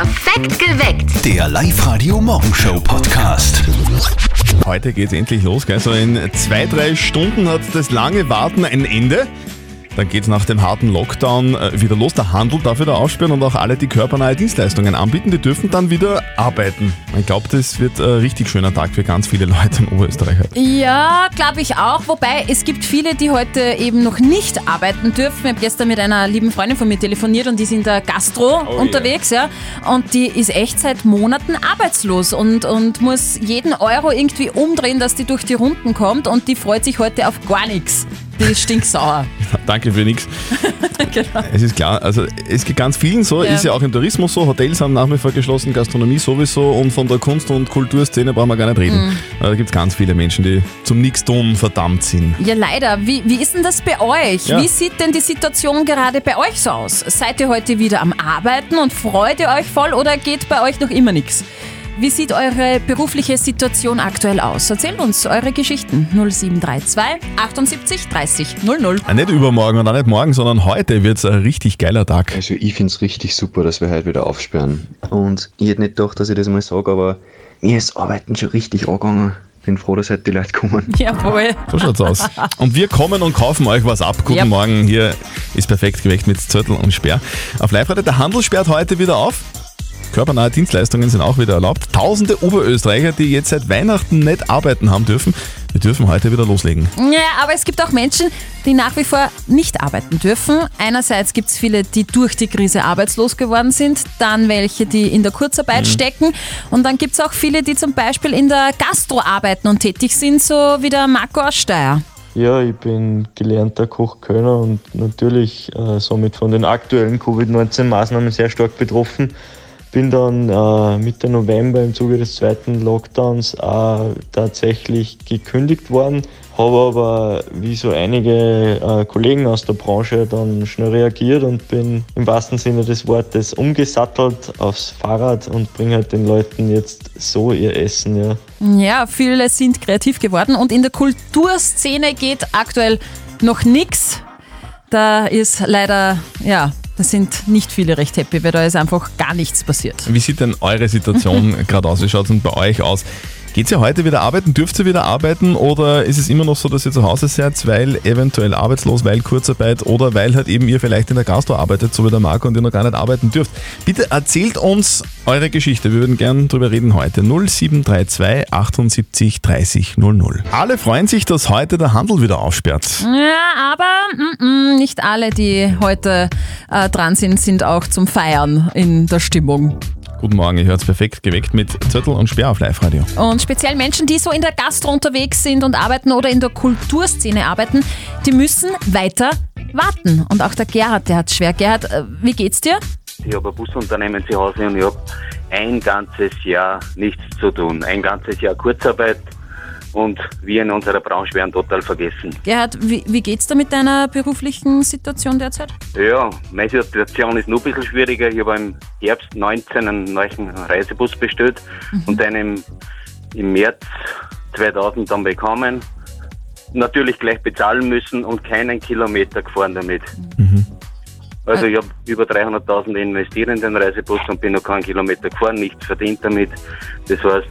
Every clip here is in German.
Perfekt geweckt. Der Live-Radio Morgenshow Podcast. Heute geht's endlich los, gell? So in zwei, drei Stunden hat das lange Warten ein Ende. Dann geht's nach dem harten Lockdown äh, wieder los. Der Handel darf wieder aufsperren und auch alle, die körpernahe Dienstleistungen anbieten, die dürfen dann wieder arbeiten. Ich glaube, das wird ein richtig schöner Tag für ganz viele Leute in Oberösterreich. heute. Ja, glaube ich auch. Wobei es gibt viele, die heute eben noch nicht arbeiten dürfen. Ich habe gestern mit einer lieben Freundin von mir telefoniert und die ist in der Gastro Oh unterwegs, ja. Und die ist echt seit Monaten arbeitslos und, und muss jeden Euro irgendwie umdrehen, dass die durch die Runden kommt. Und die freut sich heute auf gar nichts. Die ist stinksauer. Danke für nichts. genau. Es ist klar, also es geht ganz vielen so, Ja. ist ja auch im Tourismus so, Hotels haben nach wie vor geschlossen, Gastronomie sowieso und von der Kunst- und Kulturszene brauchen wir gar nicht reden. Mhm. Da gibt es ganz viele Menschen, die zum Nichtstun verdammt sind. Ja, leider. Wie, wie ist denn das bei euch? Ja. Wie sieht denn die Situation gerade bei euch so aus? Seid ihr heute wieder am Arbeiten und freut ihr euch voll oder geht bei euch noch immer nichts? Wie sieht eure berufliche Situation aktuell aus? Erzählt uns eure Geschichten. 0732 78 30 00. Äh, Nicht übermorgen und auch nicht morgen, sondern heute wird es ein richtig geiler Tag. Also ich finde es richtig super, dass wir heute wieder aufsperren. Und ich hätte nicht gedacht, dass ich das mal sage, aber mir ist Arbeiten schon richtig angegangen. Bin froh, dass heute die Leute kommen. Jawohl. So schaut's aus. Und wir kommen und kaufen euch was ab. Guten Ja. Morgen, hier ist perfekt geweckt mit Zettel und Sperr. Auf live der Handel sperrt heute wieder auf. Körpernahe Dienstleistungen sind auch wieder erlaubt. Tausende Oberösterreicher, die jetzt seit Weihnachten nicht arbeiten haben dürfen, wir dürfen heute wieder loslegen. Ja, aber es gibt auch Menschen, die nach wie vor nicht arbeiten dürfen. Einerseits gibt es viele, die durch die Krise arbeitslos geworden sind, dann welche, die in der Kurzarbeit stecken und dann gibt es auch viele, die zum Beispiel in der Gastro arbeiten und tätig sind, so wie der Marco aus Steyr. Ja, ich bin gelernter Kochkönner und natürlich äh, somit von den aktuellen Covid-19-Maßnahmen sehr stark betroffen. Bin dann äh, Mitte November im Zuge des zweiten Lockdowns äh, tatsächlich gekündigt worden, habe aber wie so einige äh, Kollegen aus der Branche dann schnell reagiert und bin im wahrsten Sinne des Wortes umgesattelt aufs Fahrrad und bringe halt den Leuten jetzt so ihr Essen. Ja. Ja, viele sind kreativ geworden und in der Kulturszene geht aktuell noch nichts. Da ist leider, ja, da sind nicht viele recht happy, weil da ist einfach gar nichts passiert. Wie sieht denn eure Situation gerade aus? Wie schaut es denn bei euch aus? Geht's ihr heute wieder arbeiten? Dürft ihr wieder arbeiten? Oder ist es immer noch so, dass ihr zu Hause seid, weil eventuell arbeitslos, weil Kurzarbeit oder weil halt eben ihr vielleicht in der Gastro arbeitet, so wie der Marco und ihr noch gar nicht arbeiten dürft? Bitte erzählt uns eure Geschichte. Wir würden gern drüber reden heute. 0732 78 30 00. Alle freuen sich, dass heute der Handel wieder aufsperrt. Ja, aber mm, mm, nicht alle, die heute äh, dran sind, sind auch zum Feiern in der Stimmung. Guten Morgen, ihr hört's perfekt geweckt mit Zettel und Sperr auf Live-Radio. Und speziell Menschen, die so in der Gastro unterwegs sind und arbeiten oder in der Kulturszene arbeiten, die müssen weiter warten. Und auch der Gerhard, der hat schwer. Gerhard, äh, wie geht's dir? Ich habe ein Busunternehmen zu Hause und ich habe ein ganzes Jahr nichts zu tun. Ein ganzes Jahr Kurzarbeit und wir in unserer Branche werden total vergessen. Gerhard, wie, wie geht's da mit deiner beruflichen Situation derzeit? Ja, meine Situation ist noch ein bisschen schwieriger. Ich habe im Herbst 19 einen neuen Reisebus bestellt und einen im, im März 2000 dann bekommen. Natürlich gleich bezahlen müssen und keinen Kilometer gefahren damit. Also ich habe über 300.000 investiert in den Reisebus und bin noch keinen Kilometer gefahren, nichts verdient damit. Das heißt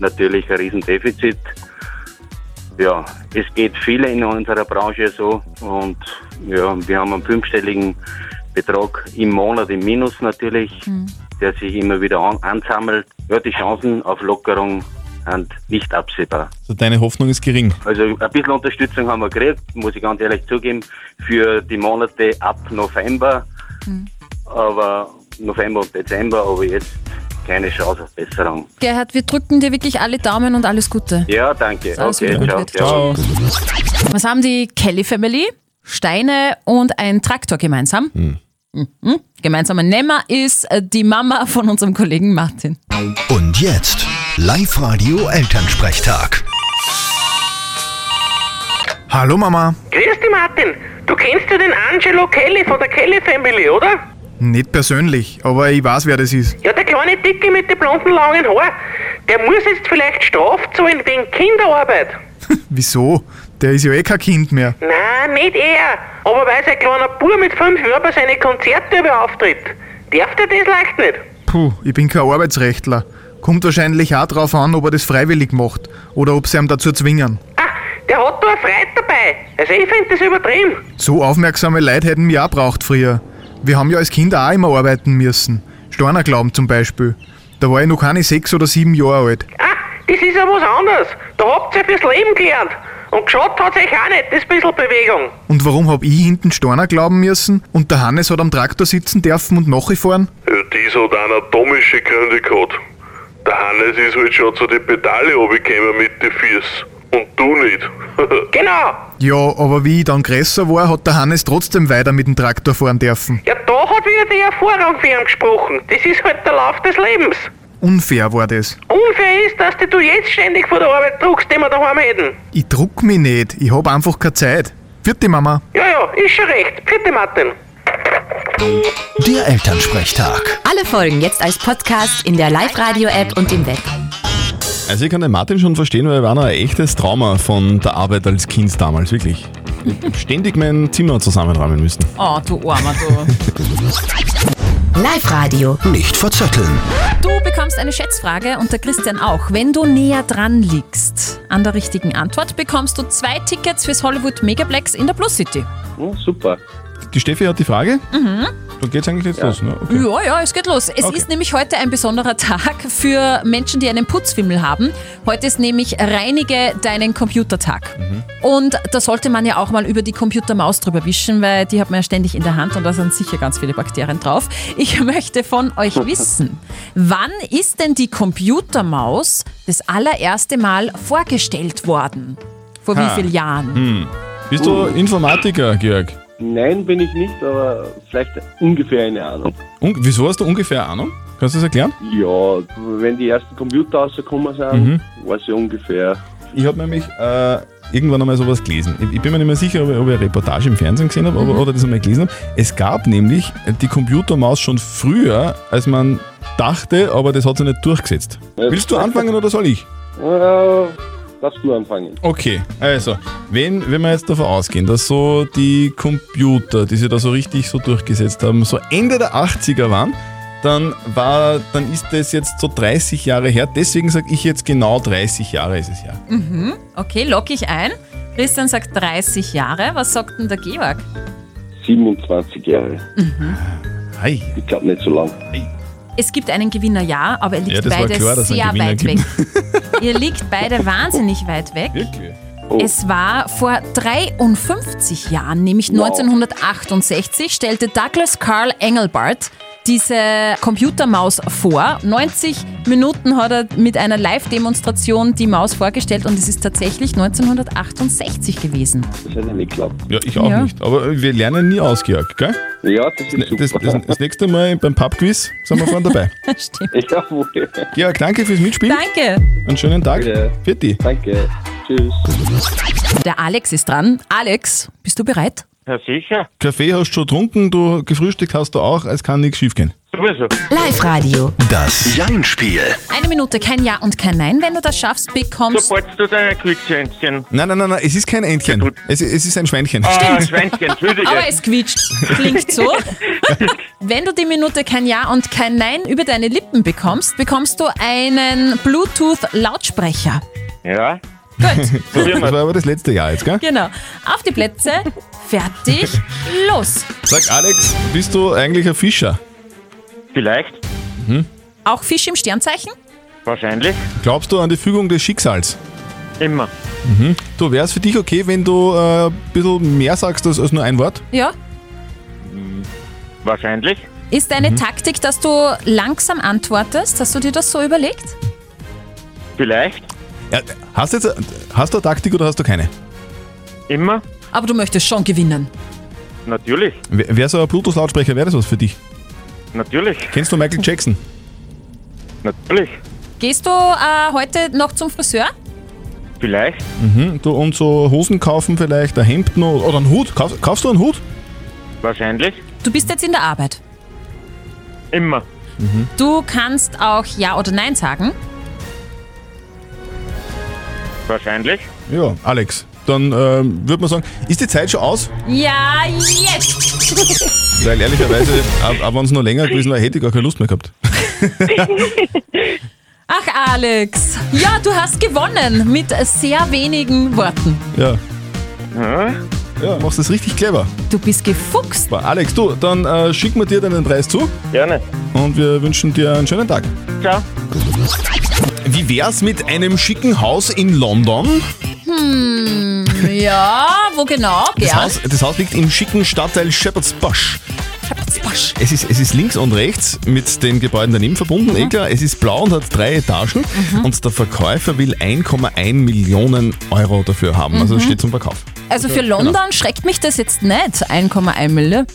natürlich ein Riesendefizit. Ja, es geht viele in unserer Branche so und ja, wir haben einen fünfstelligen Betrag im Monat im Minus natürlich, der sich immer wieder an, ansammelt. Ja, die Chancen auf Lockerung sind nicht absehbar. Also deine Hoffnung ist gering. Also ein bisschen Unterstützung haben wir gekriegt, muss ich ganz ehrlich zugeben, für die Monate ab November. Aber November und Dezember, aber jetzt keine Chance auf Besserung. Gerhard, wir drücken dir wirklich alle Daumen und alles Gute. Ja, danke. Alles Okay, ciao. ciao. Ciao. Was haben die Kelly Family? Steine und ein Traktor gemeinsam. Mhm. Gemeinsamer Nenner ist äh, die Mama von unserem Kollegen Martin. Und jetzt Live-Radio Elternsprechtag. Hallo Mama. Grüß dich, Martin. Du kennst ja den Angelo Kelly von der Kelly Family, oder? Nicht persönlich, aber ich weiß, wer das ist. Ja, der kleine Dicke mit den blonden langen Haaren. Der muss jetzt vielleicht Straf zahlen wegen Kinderarbeit. Wieso? Der ist ja eh kein Kind mehr. Nein, nicht er. Aber weil sein kleiner Bub mit fünf Jahren bei seinen Konzerten beauftritt. Darf der das leicht nicht? Puh, ich bin kein Arbeitsrechtler. Kommt wahrscheinlich auch drauf an, ob er das freiwillig macht oder ob sie ihm dazu zwingen. Ah, der hat da eine Freude dabei. Also ich finde das übertrieben. So aufmerksame Leute hätten wir auch braucht früher. Wir haben ja als Kinder auch immer arbeiten müssen. Steiner-Glauben zum Beispiel. Da war ich noch keine sechs oder sieben Jahre alt. Ah, das ist ja was anderes. Da habt ihr fürs Leben gelernt. Und geschaut hat euch auch nicht, das bisschen Bewegung. Und warum hab ich hinten Steiner glauben müssen und der Hannes hat am Traktor sitzen dürfen und nachgefahren? Ja, das hat anatomische Gründe gehabt. Der Hannes ist halt schon zu den Pedale runtergekommen mit den Füßen. Und du nicht. Genau. Ja, aber wie ich dann größer war, hat der Hannes trotzdem weiter mit dem Traktor fahren dürfen. Ja, da hat wieder die Erfahrung für ihn gesprochen. Das ist halt der Lauf des Lebens. Unfair war das. Unfair ist, dass dich du jetzt ständig vor der Arbeit druckst, die wir daheim hätten. Ich druck mich nicht, ich hab einfach keine Zeit. Vierte Mama. Ja, ja, ist schon recht. Vierte Martin. Der Elternsprechtag. Alle Folgen jetzt als Podcast in der Live-Radio-App und im Web. Also ich kann den Martin schon verstehen, weil er war noch ein echtes Trauma von der Arbeit als Kind damals, wirklich. Ständig mein Zimmer zusammenräumen müssen. Oh, du Armer, du. Live-Radio. Nicht verzetteln. Du bekommst eine Schätzfrage und der Christian auch. Wenn du näher dran liegst an der richtigen Antwort, bekommst du zwei Tickets fürs Hollywood Megaplex in der Plus City. Oh, super. Die Steffi hat die Frage. Mhm. Dann geht's eigentlich jetzt los. Ne? Okay. Ja, ja, es geht los. Es Okay. ist nämlich heute ein besonderer Tag für Menschen, die einen Putzfimmel haben. Heute ist nämlich Reinige deinen Computertag. Und da sollte man ja auch mal über die Computermaus drüber wischen, weil die hat man ja ständig in der Hand und da sind sicher ganz viele Bakterien drauf. Ich möchte von euch wissen, wann ist denn die Computermaus das allererste Mal vorgestellt worden? Vor Ha. wie vielen Jahren? Hm. Bist du Informatiker, Georg? Nein, bin ich nicht, aber vielleicht ungefähr eine Ahnung. Un wieso hast du ungefähr Ahnung? Kannst du das erklären? Ja, wenn die ersten Computer rausgekommen sind, Mhm. weiß ich ungefähr. Ich habe nämlich äh, irgendwann einmal sowas gelesen. Ich, ich bin mir nicht mehr sicher, ob ich, ob ich eine Reportage im Fernsehen gesehen habe aber- oder das einmal gelesen habe. Es gab nämlich die Computermaus schon früher, als man dachte, aber das hat sich nicht durchgesetzt. Willst du anfangen oder soll ich? Äh, darfst du anfangen. Okay, also, wenn, wenn wir jetzt davon ausgehen, dass so die Computer, die sich da so richtig so durchgesetzt haben, so Ende der 80er waren, dann war, dann ist das jetzt so 30 Jahre her. Deswegen sage ich jetzt genau 30 Jahre ist es her. Mhm. Okay, lock ich ein. Christian sagt 30 Jahre. Was sagt denn der Georg? 27 Jahre. Hi. Ich glaube nicht so lang. Es gibt einen Gewinner, ja, aber er liegt Ja, beide klar, sehr weit gibt. weg. Ihr liegt beide wahnsinnig weit weg. Wirklich? Oh. Es war vor 53 Jahren, nämlich 1968, stellte Douglas Carl Engelbart diese Computermaus vor. 90 Minuten hat er mit einer Live-Demonstration die Maus vorgestellt und es ist tatsächlich 1968 gewesen. Das hätte ich nicht geglaubt. Ja, ich auch Ja. nicht. Aber wir lernen nie aus, Georg, gell? Ja, das ist Das, super. das, das nächste Mal beim Pubquiz sind wir vorne dabei. Stimmt. Jawohl. Georg, danke fürs Mitspielen. Danke. Einen schönen Tag. Bitte. Danke. Tschüss. Der Alex ist dran. Alex, bist du bereit? Ja, sicher. Kaffee hast du schon getrunken, du gefrühstückt hast du auch, es kann nichts schief gehen. Sowieso. Live-Radio. Das Jein-Spiel. Eine Minute, kein Ja und kein Nein. Wenn du das schaffst, bekommst Sobald du dein Quietschhändchen. Nein, nein, nein, nein, es ist kein Entchen. Es, es ist ein Schweinchen. Ah, Schweinchen, Entschuldige. Aber es quietscht. Klingt so. Wenn du die Minute kein Ja und kein Nein über deine Lippen bekommst, bekommst du einen Bluetooth-Lautsprecher. Ja. Gut, So, das war aber das letzte Jahr jetzt, gell? genau. Auf die Plätze, fertig, los. Sag Alex, bist du eigentlich ein Fischer? Vielleicht. Auch Fisch im Sternzeichen? Wahrscheinlich. Glaubst du an die Fügung des Schicksals? Immer. Mhm. Du, wäre es für dich okay, wenn du äh, ein bisschen mehr sagst als, als nur ein Wort? Ja. Wahrscheinlich. Ist deine Taktik, dass du langsam antwortest? Hast du dir das so überlegt? Vielleicht. Ja, hast, du jetzt, hast du eine Taktik oder hast du keine? Immer. Aber du möchtest schon gewinnen. Natürlich. Wäre so ein Bluetooth-Lautsprecher, wäre das was für dich? Natürlich. Kennst du Michael Jackson? Natürlich. Gehst du äh, heute noch zum Friseur? Vielleicht. Mhm. Du, und so Hosen kaufen vielleicht, ein Hemd noch, oder einen Hut? Kauf, kaufst du einen Hut? Wahrscheinlich. Du bist jetzt in der Arbeit. Immer. Du kannst auch Ja oder Nein sagen. Wahrscheinlich. Ja, Alex. Dann ähm, würde man sagen, ist die Zeit schon aus? Ja, jetzt! Weil ehrlicherweise, auch, wenn es noch länger gewesen wäre, hätte ich gar keine Lust mehr gehabt. Ach, Alex. Ja, du hast gewonnen mit sehr wenigen Worten. Ja. Ja, machst das richtig clever. Du bist gefuchst. Super. Alex, du, dann äh, schicken wir dir deinen Preis zu Gerne. und wir wünschen dir einen schönen Tag. Ciao. Wie wär's mit einem schicken Haus in London? Hm, ja, wo genau? Das. Haus, das Haus liegt im schicken Stadtteil Shepherd's Bush. Shepherd's Bush. Es ist, es ist links und rechts mit den Gebäuden daneben verbunden, eh klar. Es ist blau und hat drei Etagen und der Verkäufer will 1,1 Millionen Euro dafür haben. Also es steht zum Verkauf. Also für London schreckt mich das jetzt nicht. 1,1 Mille.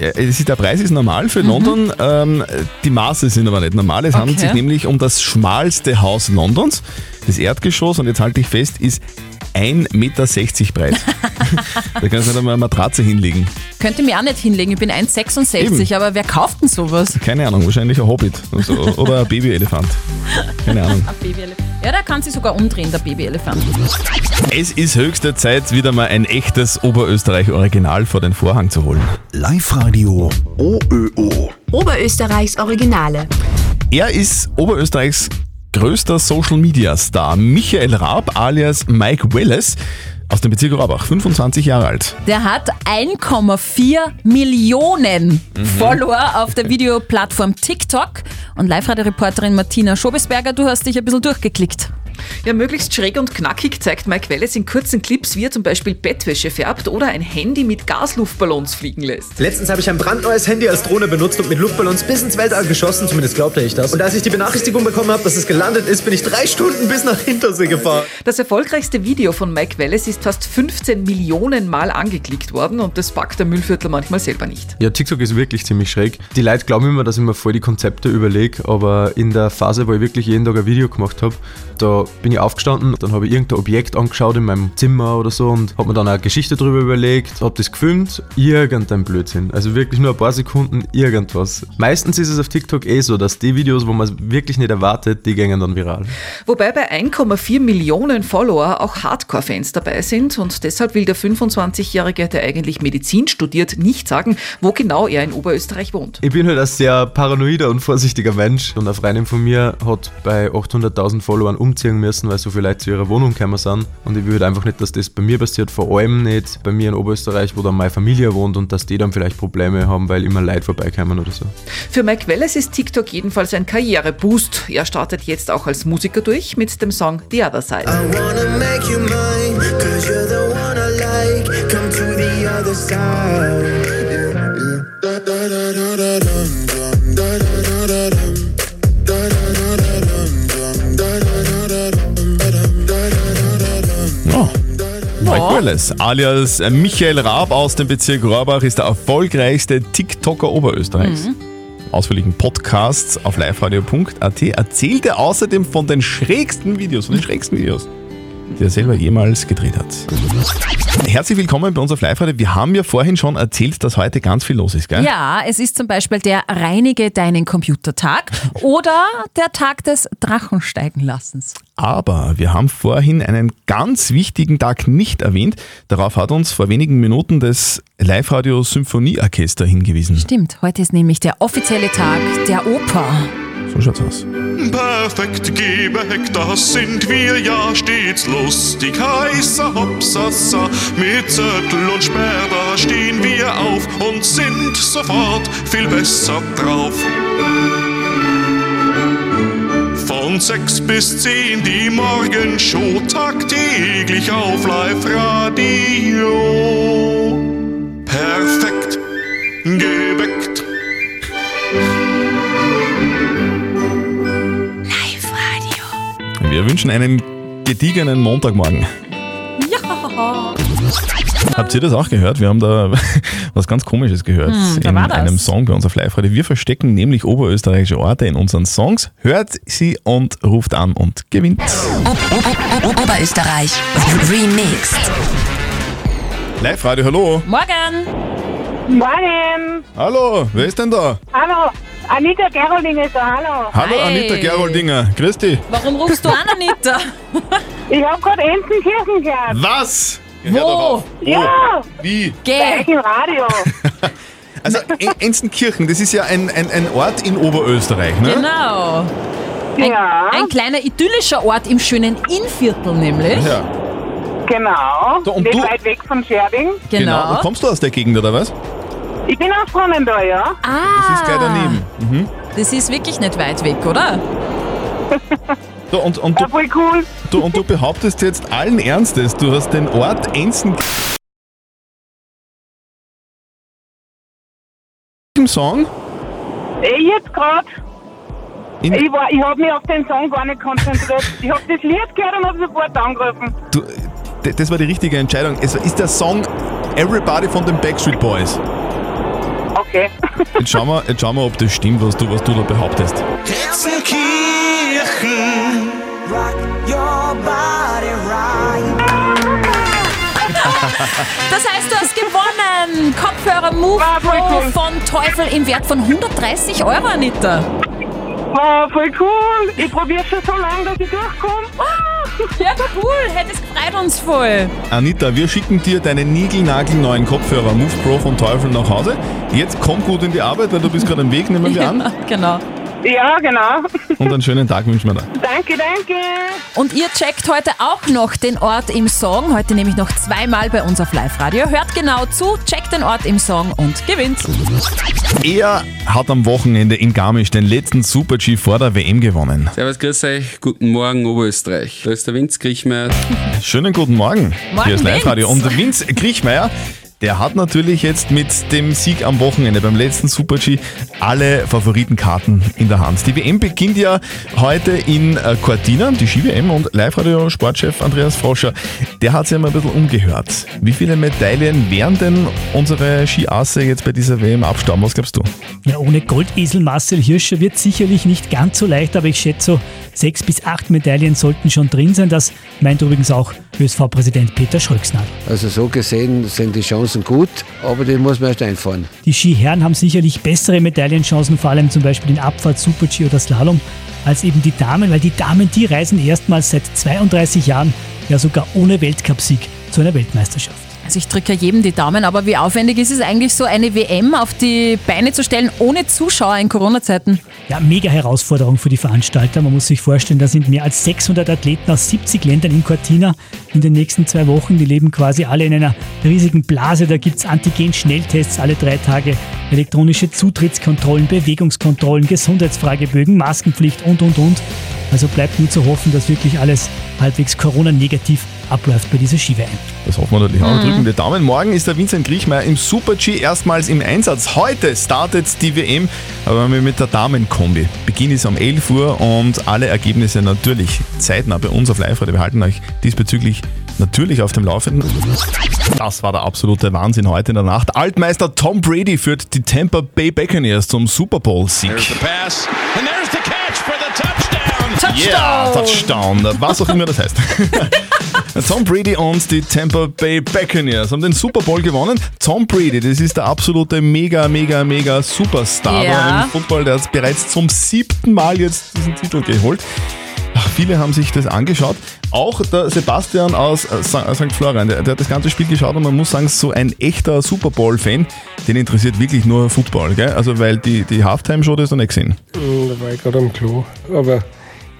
Der Preis ist normal für London, ähm, die Maße sind aber nicht normal. Es handelt Okay. sich nämlich um das schmalste Haus Londons. Das Erdgeschoss, und jetzt halte ich fest, ist 1,60 Meter breit. da kannst du nicht einmal eine Matratze hinlegen. Könnte mir auch nicht hinlegen. Ich bin 1,66, Eben. aber wer kauft denn sowas? Keine Ahnung, wahrscheinlich ein Hobbit oder ein Babyelefant. Keine Ahnung. Ein Babyelefant. Ja, der kann sich sogar umdrehen, der Babyelefant. Es ist höchste Zeit, wieder mal ein echtes Oberösterreich-Original vor den Vorhang zu holen. Live-Radio OÖO. Oberösterreichs Originale. Er ist Oberösterreichs größter Social-Media-Star, Michael Raab alias Mike Welles aus dem Bezirk Rabach, 25 Jahre alt. Der hat 1,4 Millionen Mhm. Follower auf der Videoplattform TikTok. Und Live-Radio-Reporterin Martina Schobesberger, du hast dich ein bisschen durchgeklickt. Ja, möglichst schräg und knackig zeigt Mike Welles in kurzen Clips, wie er zum Beispiel Bettwäsche färbt oder ein Handy mit Gasluftballons fliegen lässt. Letztens habe ich ein brandneues Handy als Drohne benutzt und mit Luftballons bis ins Weltall geschossen, zumindest glaubte ich das. Und als ich die Benachrichtigung bekommen habe, dass es gelandet ist, bin ich drei Stunden bis nach Hintersee gefahren. Das erfolgreichste Video von Mike Welles ist fast 15 Millionen Mal angeklickt worden und das packt der Müllviertler manchmal selber nicht. Ja, TikTok ist wirklich ziemlich schräg. Die Leute glauben immer, dass ich mir voll die Konzepte überlege, aber in der Phase, wo ich wirklich jeden Tag ein Video gemacht habe, da bin ich aufgestanden, dann habe ich irgendein Objekt angeschaut in meinem Zimmer oder so und habe mir dann eine Geschichte darüber überlegt, habe das gefilmt, irgendein Blödsinn. Also wirklich nur ein paar Sekunden, irgendwas. Meistens ist es auf TikTok eh so, dass die Videos, wo man es wirklich nicht erwartet, die gehen dann viral. Wobei bei 1,4 Millionen Follower auch Hardcore-Fans dabei sind und deshalb will der 25-Jährige, der eigentlich Medizin studiert, nicht sagen, wo genau er in Oberösterreich wohnt. Ich bin halt ein sehr paranoider und vorsichtiger Mensch und eine Freundin von mir hat bei 800.000 Followern umziehen müssen, weil so viele Leute zu ihrer Wohnung gekommen sind und ich will halt einfach nicht, dass das bei mir passiert, vor allem nicht bei mir in Oberösterreich, wo dann meine Familie wohnt und dass die dann vielleicht Probleme haben, weil immer Leute vorbeikommen oder so. Für Mike Welles ist TikTok jedenfalls ein Karriereboost. Er startet jetzt auch als Musiker durch mit dem Song The Other Side. Cause you're the one I like. Come to the other side. Oh. Mike Welles, alias Michael Raab aus dem Bezirk Rohrbach, ist der erfolgreichste TikToker Oberösterreichs. Ausführlichen Podcasts auf liveradio.at erzählt er außerdem von den schrägsten Videos, von den schrägsten Videos, die er selber jemals gedreht hat. Herzlich willkommen bei uns auf Live-Radio. Wir haben ja vorhin schon erzählt, dass heute ganz viel los ist, gell? Ja, es ist zum Beispiel der Reinige deinen Computertag oder der Tag des Drachensteigenlassens. Aber wir haben vorhin einen ganz wichtigen Tag nicht erwähnt. Darauf hat uns vor wenigen Minuten das Live-Radio Symphonieorchester hingewiesen. Stimmt, heute ist nämlich der offizielle Tag der Oper. So schaut's aus. Perfekt gebäckt, das sind wir ja stets lustig, heißer Hopsasa. Mit Zettel und Sperr, da stehen wir auf und sind sofort viel besser drauf. Von sechs bis zehn die Morgenshow tagtäglich auf Live-Radio. Perfekt gebäckt. Wir wünschen einen gediegenen Montagmorgen. Ja. Habt ihr das auch gehört? Wir haben da was ganz Komisches gehört Hm, in einem Song bei uns auf Live-Radio. Wir verstecken nämlich oberösterreichische Orte in unseren Songs. Hört sie und ruft an und gewinnt. Oberösterreich. Remixed. Live-Radio, hallo. Morgen. Morgen. Hallo, wer ist denn da? Hallo. Anita Gerolding ist da, hallo. Hallo Anita Geroldinger, grüß dich. Warum rufst du an, Anita? Ich hab gerade Entenkirchen gehört. Was? Wo? Ja. Wie? Euch im Radio. Also En- Enzenkirchen, das ist ja ein, ein, ein Ort in Oberösterreich, ne? Genau. Ein, ein kleiner idyllischer Ort im schönen Innviertel nämlich. Ja. Genau. So, und nicht du- weit weg von Scherding. Genau. Und kommst du aus der Gegend, oder was? Ich bin aus Brunnen da, ja. Ah. Das ist gleich daneben. Mhm. Das ist wirklich nicht weit weg, oder? So, und, und, du, voll cool. Du, und du behauptest jetzt allen Ernstes, du hast den Ort Enzen im Song? Eh, jetzt gerade. In- Ich, war- ich habe mich auf den Song gar nicht konzentriert. Ich habe das Lied gehört und habe sofort angerufen. Du, d- das war die richtige Entscheidung. Es ist der Song Everybody von den Backstreet Boys. Okay. Jetzt schauen wir, jetzt schauen wir ob das stimmt, was du, was du da behauptest. Kirchen. Rock your body right. Das heißt, du hast gewonnen! Kopfhörer Move Pro von Teufel im Wert von 130 Euro, Anita. Wow, voll cool. Ich probiere schon so lange, dass ich durchkomme. Ja, cool. Hättest gefreut uns voll. Anita, wir schicken dir deinen niegelnagelneuen Kopfhörer Move Pro von Teufel nach Hause. Jetzt komm gut in die Arbeit, weil du bist gerade am Weg, nehmen wir an. genau. Ja, genau. Und einen schönen Tag wünschen wir dir. Danke, danke. Und ihr checkt heute auch noch den Ort im Song. Heute nämlich noch zweimal bei uns auf Live-Radio. Hört genau zu, checkt den Ort im Song und gewinnt. Er hat am Wochenende in Garmisch den letzten Super-G vor der WM gewonnen. Servus, grüß euch, guten Morgen Oberösterreich. Da ist der Vince Griechmeier. Schönen guten Morgen. Morgen, Hier ist Live-Radio. Und Vince Griechmeier, der hat natürlich jetzt mit dem Sieg am Wochenende beim letzten Super-G alle Favoritenkarten in der Hand. Die WM beginnt ja heute in äh, Cortina, die Ski-WM und Live-Radio-Sportchef Andreas Froscher, der hat sich mal ein bisschen umgehört. Wie viele Medaillen werden denn unsere Skiasse jetzt bei dieser WM abstauben? Was glaubst du? Ja, ohne Goldesel Marcel Hirscher wird sicherlich nicht ganz so leicht, aber ich schätze so sechs bis acht Medaillen sollten schon drin sein. Das meint übrigens auch ÖSV-Präsident Peter Schröcksnadel. Also so gesehen sind die Chancen gut, aber die muss man erst einfahren. Die Skiherren haben sicherlich bessere Medaillenchancen, vor allem zum Beispiel in Abfahrt, Super-G oder Slalom, als eben die Damen, weil die Damen, die reisen erstmals seit 32 Jahren, ja sogar ohne Weltcupsieg, zu einer Weltmeisterschaft. Also ich drücke ja jedem die Daumen, aber wie aufwendig ist es eigentlich, so eine WM auf die Beine zu stellen, ohne Zuschauer in Corona-Zeiten? Ja, mega Herausforderung für die Veranstalter. Man muss sich vorstellen, da sind mehr als 600 Athleten aus 70 Ländern in Cortina in den nächsten zwei Wochen. Die leben quasi alle in einer riesigen Blase. Da gibt es Antigen-Schnelltests alle drei Tage, elektronische Zutrittskontrollen, Bewegungskontrollen, Gesundheitsfragebögen, Maskenpflicht und, und, und. Also bleibt nur zu hoffen, dass wirklich alles halbwegs Corona-negativ abläuft bei dieser Ski-WM. Das hoffen wir natürlich auch. Mhm. Drücken die Daumen. Morgen ist der Vincent Griechmeier im Super-G erstmals im Einsatz. Heute startet die WM, aber mit der Damenkombi. Beginn ist um 11 Uhr und alle Ergebnisse natürlich zeitnah bei uns auf Live-Radio. Wir halten euch diesbezüglich natürlich auf dem Laufenden. Das war der absolute Wahnsinn heute in der Nacht. Altmeister Tom Brady führt die Tampa Bay Buccaneers zum Super Bowl-Sieg. Touchdown. Yeah, Touchdown, was auch immer das heißt. Tom Brady und die Tampa Bay Buccaneers haben den Super Bowl gewonnen. Tom Brady, das ist der absolute mega, mega, mega Superstar Ja. im Football. Der hat bereits zum siebten Mal jetzt diesen Titel geholt. Ach, viele haben sich das angeschaut. Auch der Sebastian aus äh, St. Florian, der, der hat das ganze Spiel geschaut und man muss sagen, so ein echter Super Bowl-Fan, den interessiert wirklich nur Football. Gell? Also, weil die, die Halftime-Show, das ist noch nicht gesehen. Hm, Da war ich gerade am Klo, aber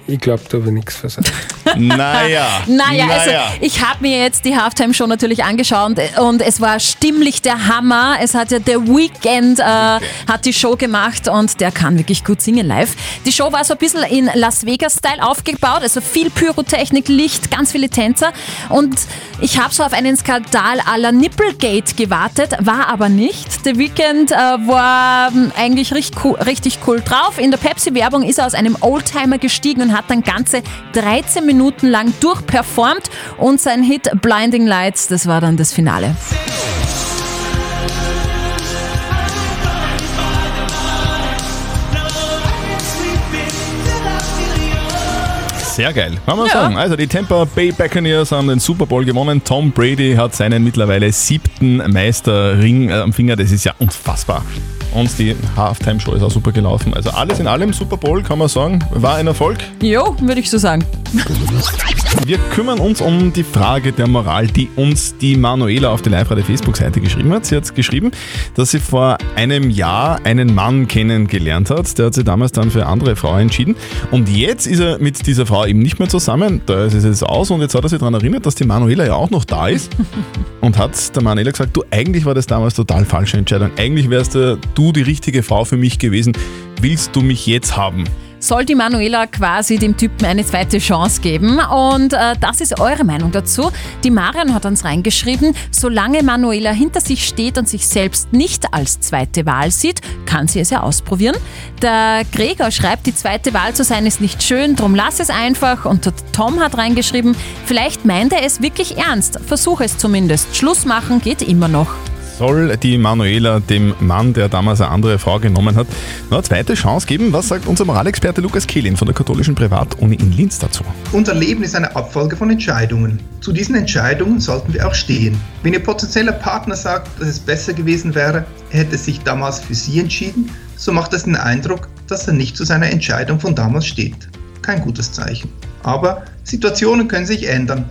ich glaube, da habe ich nichts versagt. Naja. Naja, also Naja. ich habe mir jetzt die Halftime-Show natürlich angeschaut und es war stimmlich der Hammer. Es hat ja The Weeknd äh, hat die Show gemacht und der kann wirklich gut singen live. Die Show war so ein bisschen in Las Vegas-Style aufgebaut, also viel Pyrotechnik, Licht, ganz viele Tänzer und ich habe so auf einen Skandal à la Nipplegate gewartet, war aber nicht. The Weeknd äh, war ähm, eigentlich richtig cool, richtig cool drauf. In der Pepsi-Werbung ist er aus einem Oldtimer gestiegen und hat dann ganze 13 Minuten lang durchperformt und sein Hit Blinding Lights, das war dann das Finale. Sehr geil, kann man Ja. sagen. Also die Tampa Bay Buccaneers haben den Super Bowl gewonnen. Tom Brady hat seinen mittlerweile siebten Meisterring äh, am Finger. Das ist ja unfassbar. Und die Halftime-Show ist auch super gelaufen. Also alles in allem, Super Bowl kann man sagen, war ein Erfolg. Jo, würde ich so sagen. Wir kümmern uns um die Frage der Moral, die uns die Manuela auf der Live-Radio Facebook-Seite geschrieben hat. Sie hat geschrieben, dass sie vor einem Jahr einen Mann kennengelernt hat. Der hat sich damals dann für eine andere Frau entschieden. Und jetzt ist er mit dieser Frau eben nicht mehr zusammen. Da ist es jetzt aus und jetzt hat er sich daran erinnert, dass die Manuela ja auch noch da ist. Und hat der Manuela gesagt, du, eigentlich war das damals total falsche Entscheidung. Eigentlich wärst du, du die richtige Frau für mich gewesen. Willst du mich jetzt haben? Soll die Manuela quasi dem Typen eine zweite Chance geben? Und äh, das ist eure Meinung dazu. Die Marion hat uns reingeschrieben, solange Manuela hinter sich steht und sich selbst nicht als zweite Wahl sieht, kann sie es ja ausprobieren. Der Gregor schreibt, die zweite Wahl zu sein ist nicht schön, drum lass es einfach. Und der Tom hat reingeschrieben, vielleicht meint er es wirklich ernst. Versuch es zumindest. Schluss machen geht immer noch. Soll die Manuela dem Mann, der damals eine andere Frau genommen hat, noch eine zweite Chance geben? Was sagt unser Moralexperte Lukas Kehlin von der katholischen Privatuni in Linz dazu? Unser Leben ist eine Abfolge von Entscheidungen. Zu diesen Entscheidungen sollten wir auch stehen. Wenn Ihr potenzieller Partner sagt, dass es besser gewesen wäre, er hätte sich damals für Sie entschieden, so macht es den Eindruck, dass er nicht zu seiner Entscheidung von damals steht. Kein gutes Zeichen. Aber Situationen können sich ändern.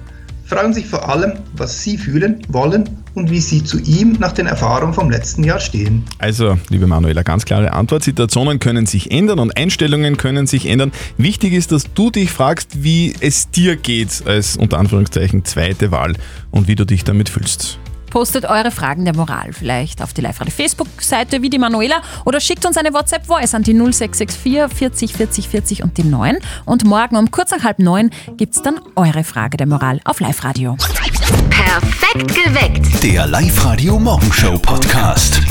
Fragen Sie vor allem, was Sie fühlen, wollen und wie Sie zu ihm nach den Erfahrungen vom letzten Jahr stehen. Also, liebe Manuela, ganz klare Antwort. Situationen können sich ändern und Einstellungen können sich ändern. Wichtig ist, dass du dich fragst, wie es dir geht als unter Anführungszeichen zweite Wahl und wie du dich damit fühlst. Postet eure Fragen der Moral vielleicht auf die Live-Radio Facebook-Seite wie die Manuela oder schickt uns eine WhatsApp-Voice an die 0664 40 40 40 und die 9. Und morgen um kurz nach halb neun gibt es dann eure Frage der Moral auf Live-Radio. Perfekt geweckt. Der Live-Radio Morgenshow Podcast.